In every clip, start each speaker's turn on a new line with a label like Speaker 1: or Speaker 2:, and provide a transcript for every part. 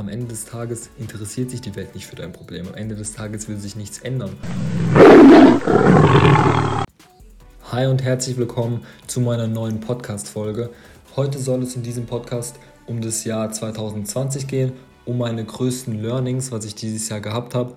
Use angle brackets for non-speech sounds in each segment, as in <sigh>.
Speaker 1: am Ende des Tages interessiert sich die Welt nicht für dein Problem. Am Ende des Tages will sich nichts ändern. Hi und herzlich willkommen zu meiner neuen Podcast-Folge. Heute soll es in diesem Podcast um das Jahr 2020 gehen, um meine größten Learnings, was ich dieses Jahr gehabt habe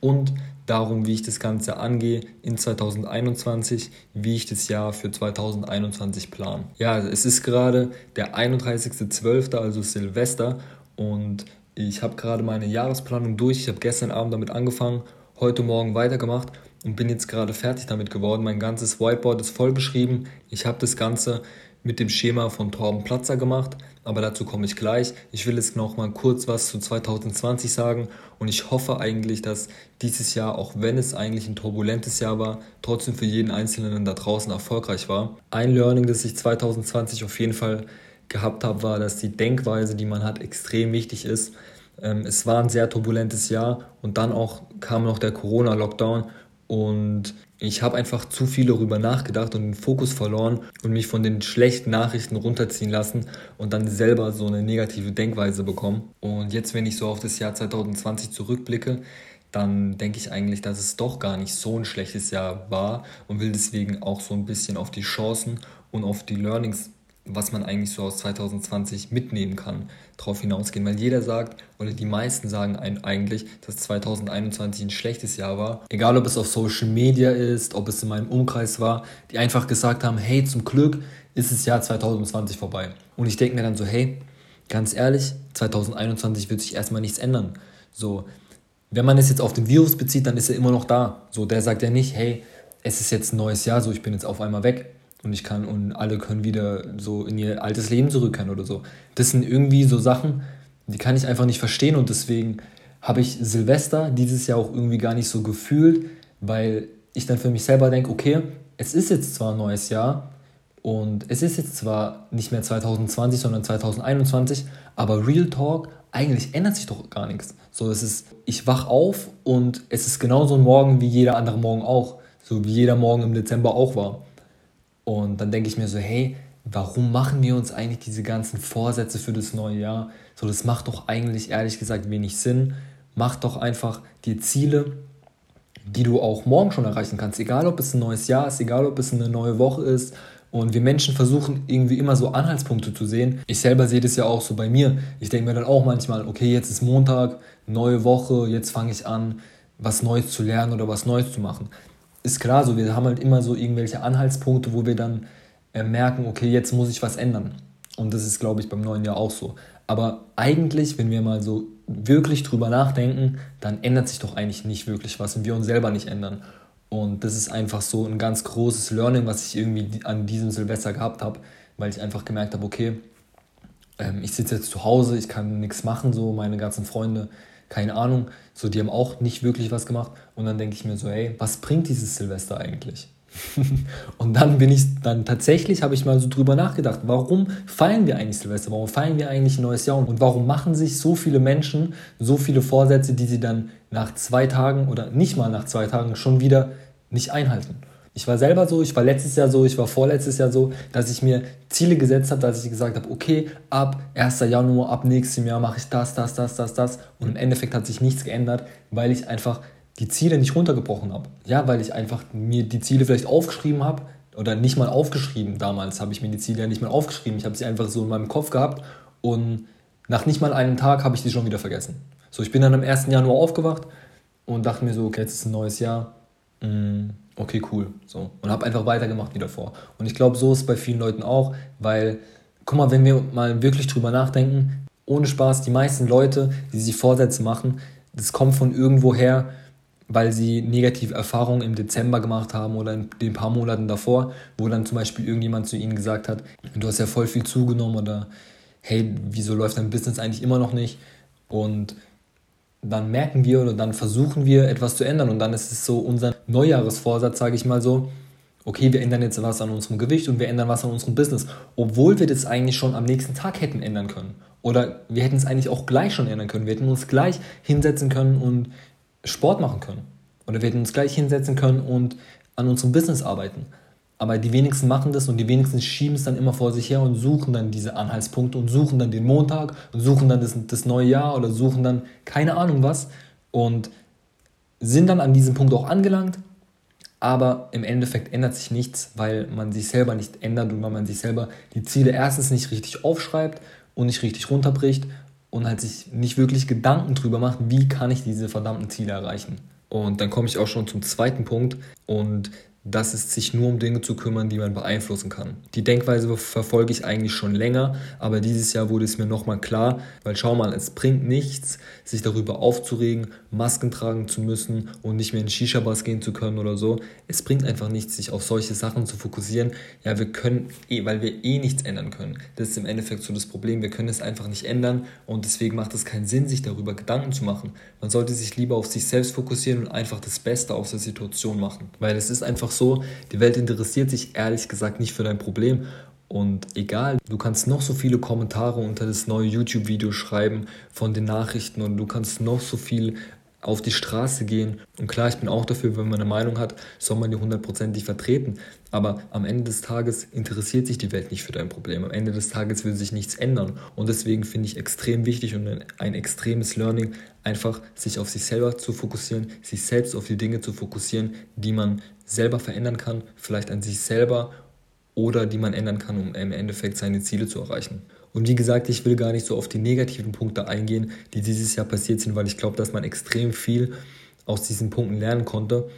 Speaker 1: und darum, wie ich das Ganze angehe in 2021, wie ich das Jahr für 2021 plane. Ja, es ist gerade der 31.12., also Silvester und ich habe gerade meine Jahresplanung durch. Ich habe gestern Abend damit angefangen, heute Morgen weitergemacht und bin jetzt gerade fertig damit geworden. Mein ganzes Whiteboard ist voll beschrieben. Ich habe das Ganze mit dem Schema von Torben Platzer gemacht, aber dazu komme ich gleich. Ich will jetzt noch mal kurz was zu 2020 sagen und ich hoffe eigentlich, dass dieses Jahr, auch wenn es eigentlich ein turbulentes Jahr war, trotzdem für jeden Einzelnen da draußen erfolgreich war. Ein Learning, das ich 2020 auf jeden Fall gehabt habe, war, dass die Denkweise, die man hat, extrem wichtig ist. Ähm, es war ein sehr turbulentes Jahr und dann auch kam noch der Corona-Lockdown und ich habe einfach zu viel darüber nachgedacht und den Fokus verloren und mich von den schlechten Nachrichten runterziehen lassen und dann selber so eine negative Denkweise bekommen. Und jetzt, wenn ich so auf das Jahr 2020 zurückblicke, dann denke ich eigentlich, dass es doch gar nicht so ein schlechtes Jahr war und will deswegen auch so ein bisschen auf die Chancen und auf die Learnings was man eigentlich so aus 2020 mitnehmen kann, darauf hinausgehen. Weil jeder sagt, oder die meisten sagen eigentlich, dass 2021 ein schlechtes Jahr war. Egal, ob es auf Social Media ist, ob es in meinem Umkreis war, die einfach gesagt haben, hey, zum Glück ist das Jahr 2020 vorbei. Und ich denke mir dann so, hey, ganz ehrlich, 2021 wird sich erstmal nichts ändern. So, wenn man es jetzt auf den Virus bezieht, dann ist er immer noch da. So, der sagt ja nicht, hey, es ist jetzt ein neues Jahr, so ich bin jetzt auf einmal weg und ich kann und alle können wieder so in ihr altes Leben zurückkehren oder so. Das sind irgendwie so Sachen, die kann ich einfach nicht verstehen und deswegen habe ich Silvester dieses Jahr auch irgendwie gar nicht so gefühlt, weil ich dann für mich selber denke, okay, es ist jetzt zwar ein neues Jahr und es ist jetzt zwar nicht mehr 2020, sondern 2021, aber Real Talk, eigentlich ändert sich doch gar nichts. So, es ist, ich wach auf und es ist genauso ein Morgen wie jeder andere Morgen auch, so wie jeder Morgen im Dezember auch war. Und dann denke ich mir so, hey, warum machen wir uns eigentlich diese ganzen Vorsätze für das neue Jahr? So, das macht doch eigentlich ehrlich gesagt wenig Sinn. Mach doch einfach die Ziele, die du auch morgen schon erreichen kannst. Egal, ob es ein neues Jahr ist, egal, ob es eine neue Woche ist. Und wir Menschen versuchen irgendwie immer so Anhaltspunkte zu sehen. Ich selber sehe das ja auch so bei mir. Ich denke mir dann auch manchmal, okay, jetzt ist Montag, neue Woche, jetzt fange ich an, was Neues zu lernen oder was Neues zu machen ist klar so, wir haben halt immer so irgendwelche Anhaltspunkte, wo wir dann äh, merken, okay, jetzt muss ich was ändern. Und das ist, glaube ich, beim neuen Jahr auch so. Aber eigentlich, wenn wir mal so wirklich drüber nachdenken, dann ändert sich doch eigentlich nicht wirklich was und wir uns selber nicht ändern. Und das ist einfach so ein ganz großes Learning, was ich irgendwie an diesem Silvester gehabt habe, weil ich einfach gemerkt habe, okay, ähm, ich sitze jetzt zu Hause, ich kann nichts machen, so meine ganzen Freunde keine Ahnung, so die haben auch nicht wirklich was gemacht. Und dann denke ich mir so, hey, was bringt dieses Silvester eigentlich? <laughs> und dann bin ich, dann tatsächlich habe ich mal so drüber nachgedacht, warum feiern wir eigentlich Silvester? Warum feiern wir eigentlich ein neues Jahr? Und warum machen sich so viele Menschen so viele Vorsätze, die sie dann nach zwei Tagen oder nicht mal nach zwei Tagen schon wieder nicht einhalten? Ich war selber so, ich war letztes Jahr so, ich war vorletztes Jahr so, dass ich mir Ziele gesetzt habe, dass ich gesagt habe, okay, ab 1. Januar, ab nächstem Jahr mache ich das, das, das, das, das. Und im Endeffekt hat sich nichts geändert, weil ich einfach die Ziele nicht runtergebrochen habe. Ja, weil ich einfach mir die Ziele vielleicht aufgeschrieben habe oder nicht mal aufgeschrieben. Damals habe ich mir die Ziele ja nicht mal aufgeschrieben. Ich habe sie einfach so in meinem Kopf gehabt und nach nicht mal einem Tag habe ich die schon wieder vergessen. So, ich bin dann am 1. Januar aufgewacht und dachte mir so, okay, jetzt ist ein neues Jahr. Mm okay, cool. So. Und habe einfach weitergemacht wie davor. Und ich glaube, so ist es bei vielen Leuten auch, weil, guck mal, wenn wir mal wirklich drüber nachdenken, ohne Spaß, die meisten Leute, die sich Vorsätze machen, das kommt von irgendwo her, weil sie negative Erfahrungen im Dezember gemacht haben oder in den paar Monaten davor, wo dann zum Beispiel irgendjemand zu ihnen gesagt hat, du hast ja voll viel zugenommen oder hey, wieso läuft dein Business eigentlich immer noch nicht? Und dann merken wir oder dann versuchen wir etwas zu ändern und dann ist es so unser Neujahresvorsatz, sage ich mal so, okay, wir ändern jetzt was an unserem Gewicht und wir ändern was an unserem Business, obwohl wir das eigentlich schon am nächsten Tag hätten ändern können. Oder wir hätten es eigentlich auch gleich schon ändern können. Wir hätten uns gleich hinsetzen können und Sport machen können. Oder wir hätten uns gleich hinsetzen können und an unserem Business arbeiten. Aber die wenigsten machen das und die wenigsten schieben es dann immer vor sich her und suchen dann diese Anhaltspunkte und suchen dann den Montag und suchen dann das, das neue Jahr oder suchen dann keine Ahnung was und sind dann an diesem Punkt auch angelangt. Aber im Endeffekt ändert sich nichts, weil man sich selber nicht ändert und weil man sich selber die Ziele erstens nicht richtig aufschreibt und nicht richtig runterbricht und halt sich nicht wirklich Gedanken drüber macht, wie kann ich diese verdammten Ziele erreichen. Und dann komme ich auch schon zum zweiten Punkt und das ist, sich nur um Dinge zu kümmern, die man beeinflussen kann. Die Denkweise verfolge ich eigentlich schon länger, aber dieses Jahr wurde es mir nochmal klar, weil schau mal, es bringt nichts, sich darüber aufzuregen, Masken tragen zu müssen und nicht mehr in Shisha-Bars gehen zu können oder so. Es bringt einfach nichts, sich auf solche Sachen zu fokussieren. Ja, wir können eh, weil wir eh nichts ändern können. Das ist im Endeffekt so das Problem. Wir können es einfach nicht ändern und deswegen macht es keinen Sinn, sich darüber Gedanken zu machen. Man sollte sich lieber auf sich selbst fokussieren und einfach das Beste aus der Situation machen. Weil es ist einfach so, die Welt interessiert sich ehrlich gesagt nicht für dein Problem. Und egal, du kannst noch so viele Kommentare unter das neue YouTube-Video schreiben von den Nachrichten und du kannst noch so viel auf die Straße gehen. Und klar, ich bin auch dafür, wenn man eine Meinung hat, soll man die hundertprozentig vertreten. Aber am Ende des Tages interessiert sich die Welt nicht für dein Problem. Am Ende des Tages will sich nichts ändern. Und deswegen finde ich extrem wichtig und ein, ein extremes Learning, einfach sich auf sich selber zu fokussieren, sich selbst auf die Dinge zu fokussieren, die man selber verändern kann, vielleicht an sich selber oder die man ändern kann, um im Endeffekt seine Ziele zu erreichen. Und wie gesagt, ich will gar nicht so auf die negativen Punkte eingehen, die dieses Jahr passiert sind, weil ich glaube, dass man extrem viel aus diesen Punkten lernen konnte,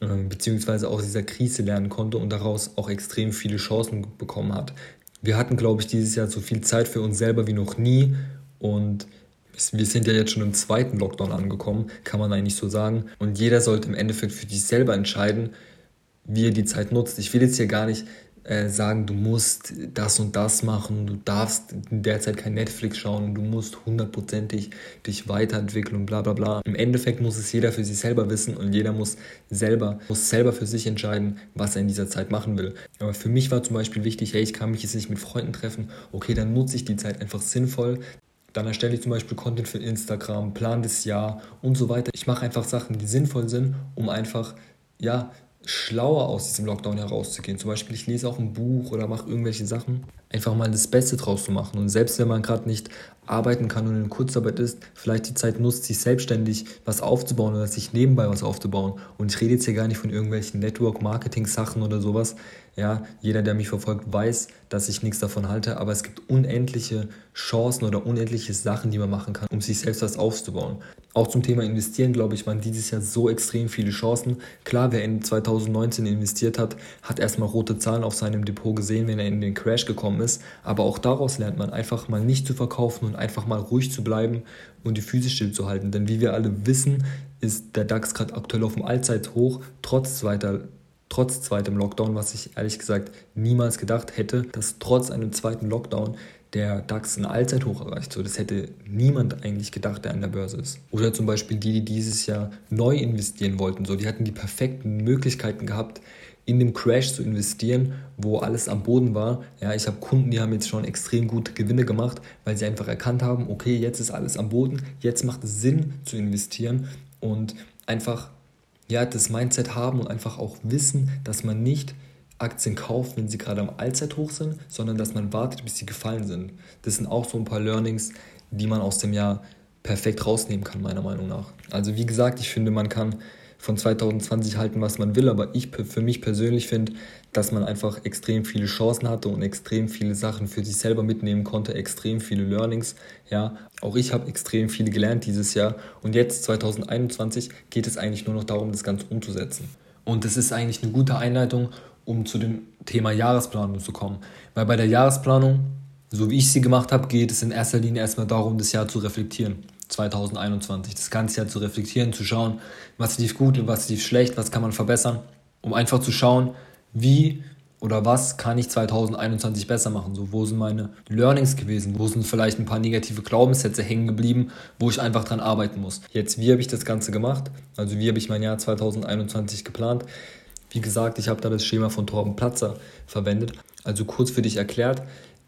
Speaker 1: äh, beziehungsweise aus dieser Krise lernen konnte und daraus auch extrem viele Chancen bekommen hat. Wir hatten, glaube ich, dieses Jahr so viel Zeit für uns selber wie noch nie und wir sind ja jetzt schon im zweiten Lockdown angekommen, kann man eigentlich so sagen. Und jeder sollte im Endeffekt für sich selber entscheiden, wie er die Zeit nutzt. Ich will jetzt hier gar nicht äh, sagen, du musst das und das machen, du darfst in der Zeit kein Netflix schauen du musst hundertprozentig dich weiterentwickeln und bla bla bla. Im Endeffekt muss es jeder für sich selber wissen und jeder muss selber, muss selber für sich entscheiden, was er in dieser Zeit machen will. Aber für mich war zum Beispiel wichtig, hey, ich kann mich jetzt nicht mit Freunden treffen, okay, dann nutze ich die Zeit einfach sinnvoll, dann erstelle ich zum Beispiel Content für Instagram, plan das Jahr und so weiter. Ich mache einfach Sachen, die sinnvoll sind, um einfach ja, schlauer aus diesem Lockdown herauszugehen. Zum Beispiel, ich lese auch ein Buch oder mache irgendwelche Sachen. Einfach mal das Beste draus zu machen. Und selbst wenn man gerade nicht arbeiten kann und in Kurzarbeit ist, vielleicht die Zeit nutzt, sich selbstständig was aufzubauen oder sich nebenbei was aufzubauen. Und ich rede jetzt hier gar nicht von irgendwelchen Network-Marketing-Sachen oder sowas. Ja, jeder, der mich verfolgt, weiß, dass ich nichts davon halte, aber es gibt unendliche Chancen oder unendliche Sachen, die man machen kann, um sich selbst was aufzubauen. Auch zum Thema Investieren, glaube ich, waren dieses Jahr so extrem viele Chancen. Klar, wer in 2019 investiert hat, hat erstmal rote Zahlen auf seinem Depot gesehen, wenn er in den Crash gekommen ist. Aber auch daraus lernt man einfach mal nicht zu verkaufen und einfach mal ruhig zu bleiben und die Füße stillzuhalten. Denn wie wir alle wissen, ist der DAX gerade aktuell auf dem Allzeithoch, trotz zweiter trotz zweitem Lockdown, was ich ehrlich gesagt niemals gedacht hätte, dass trotz einem zweiten Lockdown der DAX ein Allzeithoch erreicht. So, das hätte niemand eigentlich gedacht, der an der Börse ist. Oder zum Beispiel die, die dieses Jahr neu investieren wollten. So, die hatten die perfekten Möglichkeiten gehabt, in dem Crash zu investieren, wo alles am Boden war. Ja, ich habe Kunden, die haben jetzt schon extrem gute Gewinne gemacht, weil sie einfach erkannt haben, okay, jetzt ist alles am Boden, jetzt macht es Sinn zu investieren und einfach ja, das Mindset haben und einfach auch wissen, dass man nicht Aktien kauft, wenn sie gerade am Allzeithoch sind, sondern dass man wartet, bis sie gefallen sind. Das sind auch so ein paar Learnings, die man aus dem Jahr perfekt rausnehmen kann, meiner Meinung nach. Also wie gesagt, ich finde, man kann von 2020 halten, was man will, aber ich für mich persönlich finde, dass man einfach extrem viele Chancen hatte und extrem viele Sachen für sich selber mitnehmen konnte, extrem viele Learnings. Ja, auch ich habe extrem viele gelernt dieses Jahr und jetzt 2021 geht es eigentlich nur noch darum, das Ganze umzusetzen. Und das ist eigentlich eine gute Einleitung, um zu dem Thema Jahresplanung zu kommen. Weil bei der Jahresplanung, so wie ich sie gemacht habe, geht es in erster Linie erstmal darum, das Jahr zu reflektieren. 2021, das ganze Jahr zu reflektieren, zu schauen, was lief gut und was lief schlecht, was kann man verbessern, um einfach zu schauen, wie oder was kann ich 2021 besser machen? So, wo sind meine Learnings gewesen? Wo sind vielleicht ein paar negative Glaubenssätze hängen geblieben, wo ich einfach dran arbeiten muss? Jetzt, wie habe ich das Ganze gemacht? Also, wie habe ich mein Jahr 2021 geplant? Wie gesagt, ich habe da das Schema von Torben Platzer verwendet. Also kurz für dich erklärt,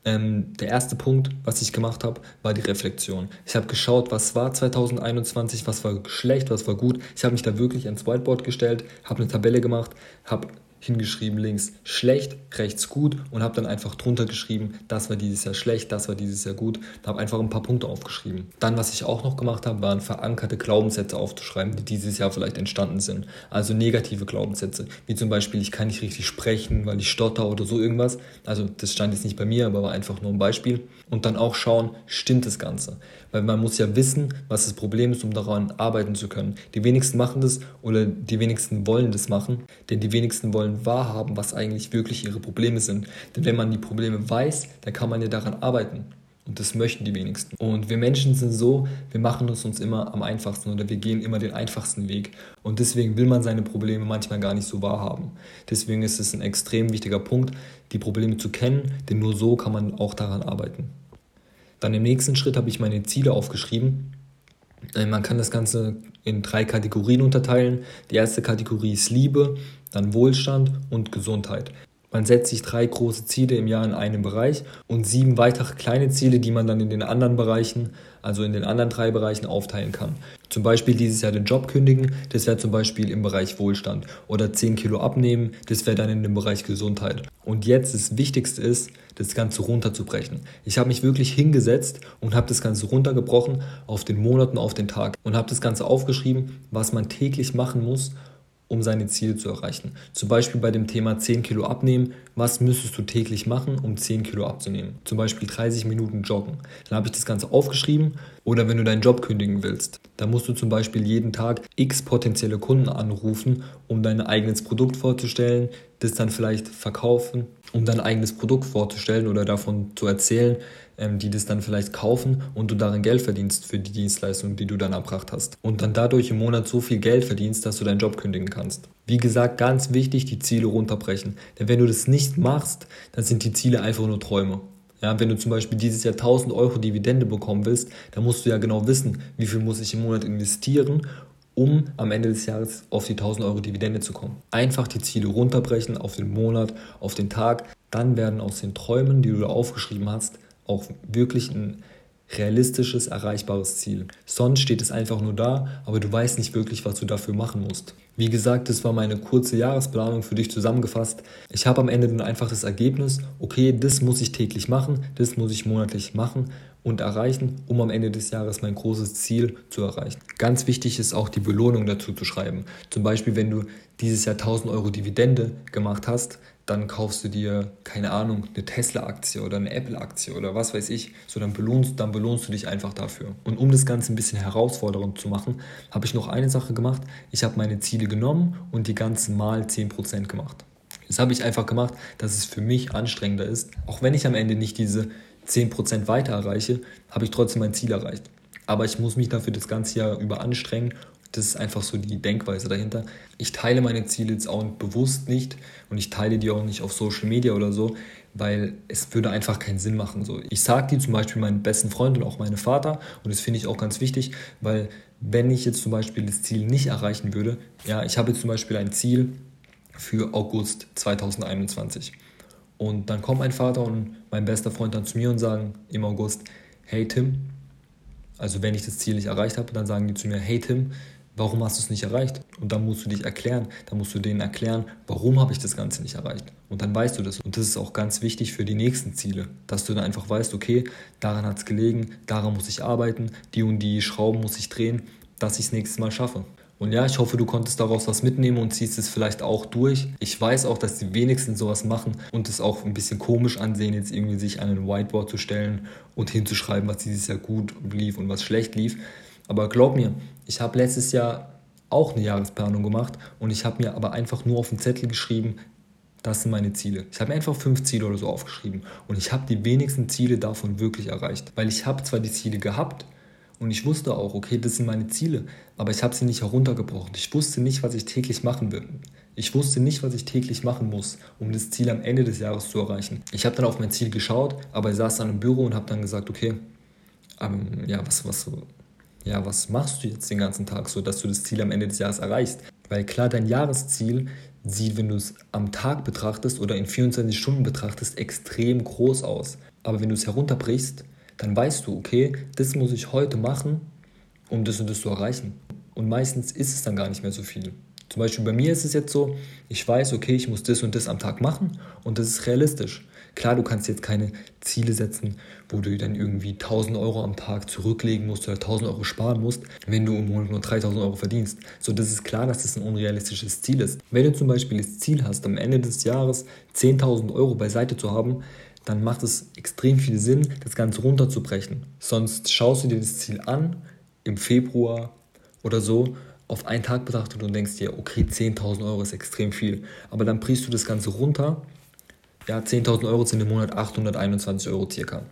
Speaker 1: ähm, der erste Punkt, was ich gemacht habe, war die Reflexion. Ich habe geschaut, was war 2021, was war schlecht, was war gut. Ich habe mich da wirklich ans Whiteboard gestellt, habe eine Tabelle gemacht, habe hingeschrieben links schlecht, rechts gut und habe dann einfach drunter geschrieben, das war dieses Jahr schlecht, das war dieses Jahr gut. Habe einfach ein paar Punkte aufgeschrieben. Dann, was ich auch noch gemacht habe, waren verankerte Glaubenssätze aufzuschreiben, die dieses Jahr vielleicht entstanden sind. Also negative Glaubenssätze, wie zum Beispiel, ich kann nicht richtig sprechen, weil ich stotter oder so irgendwas. Also das stand jetzt nicht bei mir, aber war einfach nur ein Beispiel. Und dann auch schauen, stimmt das Ganze? Weil man muss ja wissen, was das Problem ist, um daran arbeiten zu können. Die wenigsten machen das oder die wenigsten wollen das machen, denn die wenigsten wollen wahrhaben, was eigentlich wirklich ihre Probleme sind. Denn wenn man die Probleme weiß, dann kann man ja daran arbeiten. Und das möchten die wenigsten. Und wir Menschen sind so, wir machen es uns immer am einfachsten oder wir gehen immer den einfachsten Weg. Und deswegen will man seine Probleme manchmal gar nicht so wahrhaben. Deswegen ist es ein extrem wichtiger Punkt, die Probleme zu kennen, denn nur so kann man auch daran arbeiten. Dann im nächsten Schritt habe ich meine Ziele aufgeschrieben. Äh, man kann das Ganze in drei Kategorien unterteilen. Die erste Kategorie ist Liebe, dann Wohlstand und Gesundheit. Man setzt sich drei große Ziele im Jahr in einem Bereich und sieben weitere kleine Ziele, die man dann in den anderen Bereichen, also in den anderen drei Bereichen aufteilen kann. Zum Beispiel dieses Jahr den Job kündigen, das wäre zum Beispiel im Bereich Wohlstand. Oder 10 Kilo abnehmen, das wäre dann in dem Bereich Gesundheit. Und jetzt das Wichtigste ist, das Ganze runterzubrechen. Ich habe mich wirklich hingesetzt und habe das Ganze runtergebrochen auf den Monat und auf den Tag und habe das Ganze aufgeschrieben, was man täglich machen muss, um seine Ziele zu erreichen. Zum Beispiel bei dem Thema 10 Kilo abnehmen. Was müsstest du täglich machen, um 10 Kilo abzunehmen? Zum Beispiel 30 Minuten joggen. Dann habe ich das Ganze aufgeschrieben. Oder wenn du deinen Job kündigen willst, dann musst du zum Beispiel jeden Tag x potenzielle Kunden anrufen, um dein eigenes Produkt vorzustellen, das dann vielleicht verkaufen, um dein eigenes Produkt vorzustellen oder davon zu erzählen, ähm, die das dann vielleicht kaufen und du darin Geld verdienst für die Dienstleistung, die du dann erbracht hast. Und dann dadurch im Monat so viel Geld verdienst, dass du deinen Job kündigen kannst. Wie gesagt, ganz wichtig, die Ziele runterbrechen. Denn wenn du das nicht machst, dann sind die Ziele einfach nur Träume. Ja, wenn du zum Beispiel dieses Jahr 1000 Euro Dividende bekommen willst, dann musst du ja genau wissen, wie viel muss ich im Monat investieren, um am Ende des Jahres auf die 1000 Euro Dividende zu kommen. Einfach die Ziele runterbrechen auf den Monat, auf den Tag. Dann werden aus den Träumen, die du aufgeschrieben hast, auch wirklich ein realistisches, erreichbares Ziel. Sonst steht es einfach nur da, aber du weißt nicht wirklich, was du dafür machen musst. Wie gesagt, das war meine kurze Jahresplanung für dich zusammengefasst. Ich habe am Ende dann einfach das Ergebnis, okay, das muss ich täglich machen, das muss ich monatlich machen und erreichen, um am Ende des Jahres mein großes Ziel zu erreichen. Ganz wichtig ist auch die Belohnung dazu zu schreiben. Zum Beispiel, wenn du dieses Jahr 1000 Euro Dividende gemacht hast, dann kaufst du dir, keine Ahnung, eine Tesla-Aktie oder eine Apple-Aktie oder was weiß ich. So, dann belohnst, dann belohnst du dich einfach dafür. Und um das Ganze ein bisschen herausfordernd zu machen, habe ich noch eine Sache gemacht. Ich habe meine Ziele genommen und die ganzen mal 10% gemacht. Das habe ich einfach gemacht, dass es für mich anstrengender ist. Auch wenn ich am Ende nicht diese 10% weiter erreiche, habe ich trotzdem mein Ziel erreicht. Aber ich muss mich dafür das ganze Jahr über anstrengen das ist einfach so die Denkweise dahinter. Ich teile meine Ziele jetzt auch bewusst nicht und ich teile die auch nicht auf Social Media oder so, weil es würde einfach keinen Sinn machen. So, ich sage die zum Beispiel meinen besten Freund und auch meinem Vater und das finde ich auch ganz wichtig, weil wenn ich jetzt zum Beispiel das Ziel nicht erreichen würde, ja, ich habe jetzt zum Beispiel ein Ziel für August 2021 und dann kommt mein Vater und mein bester Freund dann zu mir und sagen im August, hey Tim, also wenn ich das Ziel nicht erreicht habe, dann sagen die zu mir, hey Tim, warum hast du es nicht erreicht? Und dann musst du dich erklären, dann musst du denen erklären, warum habe ich das Ganze nicht erreicht? Und dann weißt du das. Und das ist auch ganz wichtig für die nächsten Ziele, dass du dann einfach weißt, okay, daran hat es gelegen, daran muss ich arbeiten, die und die Schrauben muss ich drehen, dass ich es nächstes Mal schaffe. Und ja, ich hoffe, du konntest daraus was mitnehmen und ziehst es vielleicht auch durch. Ich weiß auch, dass die wenigsten sowas machen und es auch ein bisschen komisch ansehen, jetzt irgendwie sich an ein Whiteboard zu stellen und hinzuschreiben, was dieses Jahr gut lief und was schlecht lief. Aber glaub mir, ich habe letztes Jahr auch eine Jahresplanung gemacht und ich habe mir aber einfach nur auf den Zettel geschrieben, das sind meine Ziele. Ich habe mir einfach fünf Ziele oder so aufgeschrieben und ich habe die wenigsten Ziele davon wirklich erreicht. Weil ich habe zwar die Ziele gehabt und ich wusste auch, okay, das sind meine Ziele, aber ich habe sie nicht heruntergebrochen. Ich wusste nicht, was ich täglich machen will. Ich wusste nicht, was ich täglich machen muss, um das Ziel am Ende des Jahres zu erreichen. Ich habe dann auf mein Ziel geschaut, aber ich saß dann im Büro und habe dann gesagt, okay, ähm, ja, was, was, ja, was machst du jetzt den ganzen Tag so, dass du das Ziel am Ende des Jahres erreichst? Weil klar, dein Jahresziel sieht, wenn du es am Tag betrachtest oder in 24 Stunden betrachtest, extrem groß aus. Aber wenn du es herunterbrichst, dann weißt du, okay, das muss ich heute machen, um das und das zu erreichen. Und meistens ist es dann gar nicht mehr so viel. Zum Beispiel bei mir ist es jetzt so, ich weiß, okay, ich muss das und das am Tag machen und das ist realistisch. Klar, du kannst jetzt keine Ziele setzen, wo du dann irgendwie 1000 Euro am Tag zurücklegen musst oder 1000 Euro sparen musst, wenn du im Monat nur 3000 Euro verdienst. So, das ist klar, dass das ein unrealistisches Ziel ist. Wenn du zum Beispiel das Ziel hast, am Ende des Jahres 10.000 Euro beiseite zu haben, dann macht es extrem viel Sinn, das Ganze runterzubrechen. Sonst schaust du dir das Ziel an im Februar oder so auf einen Tag betrachtet und denkst dir, okay, 10.000 Euro ist extrem viel. Aber dann brichst du das Ganze runter ja, 10.000 Euro sind im Monat 821 Euro circa.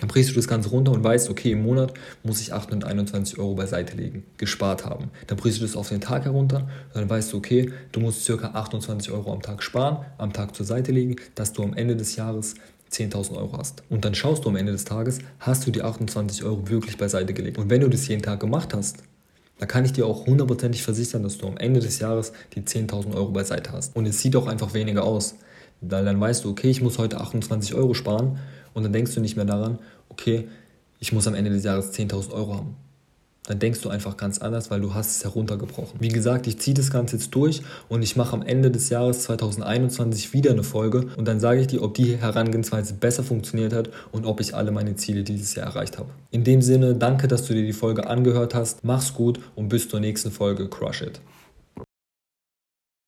Speaker 1: Dann brichst du das Ganze runter und weißt, okay, im Monat muss ich 821 Euro beiseite legen, gespart haben. Dann brichst du das auf den Tag herunter und dann weißt du, okay, du musst circa 28 Euro am Tag sparen, am Tag zur Seite legen, dass du am Ende des Jahres 10.000 Euro hast. Und dann schaust du am Ende des Tages, hast du die 28 Euro wirklich beiseite gelegt. Und wenn du das jeden Tag gemacht hast, dann kann ich dir auch hundertprozentig versichern, dass du am Ende des Jahres die 10.000 Euro beiseite hast. Und es sieht auch einfach weniger aus. Weil dann weißt du, okay, ich muss heute 28 Euro sparen und dann denkst du nicht mehr daran, okay, ich muss am Ende des Jahres 10.000 Euro haben. Dann denkst du einfach ganz anders, weil du hast es heruntergebrochen. Wie gesagt, ich ziehe das Ganze jetzt durch und ich mache am Ende des Jahres 2021 wieder eine Folge und dann sage ich dir, ob die Herangehensweise besser funktioniert hat und ob ich alle meine Ziele dieses Jahr erreicht habe. In dem Sinne, danke, dass du dir die Folge angehört hast. Mach's gut und bis zur nächsten Folge. Crush it.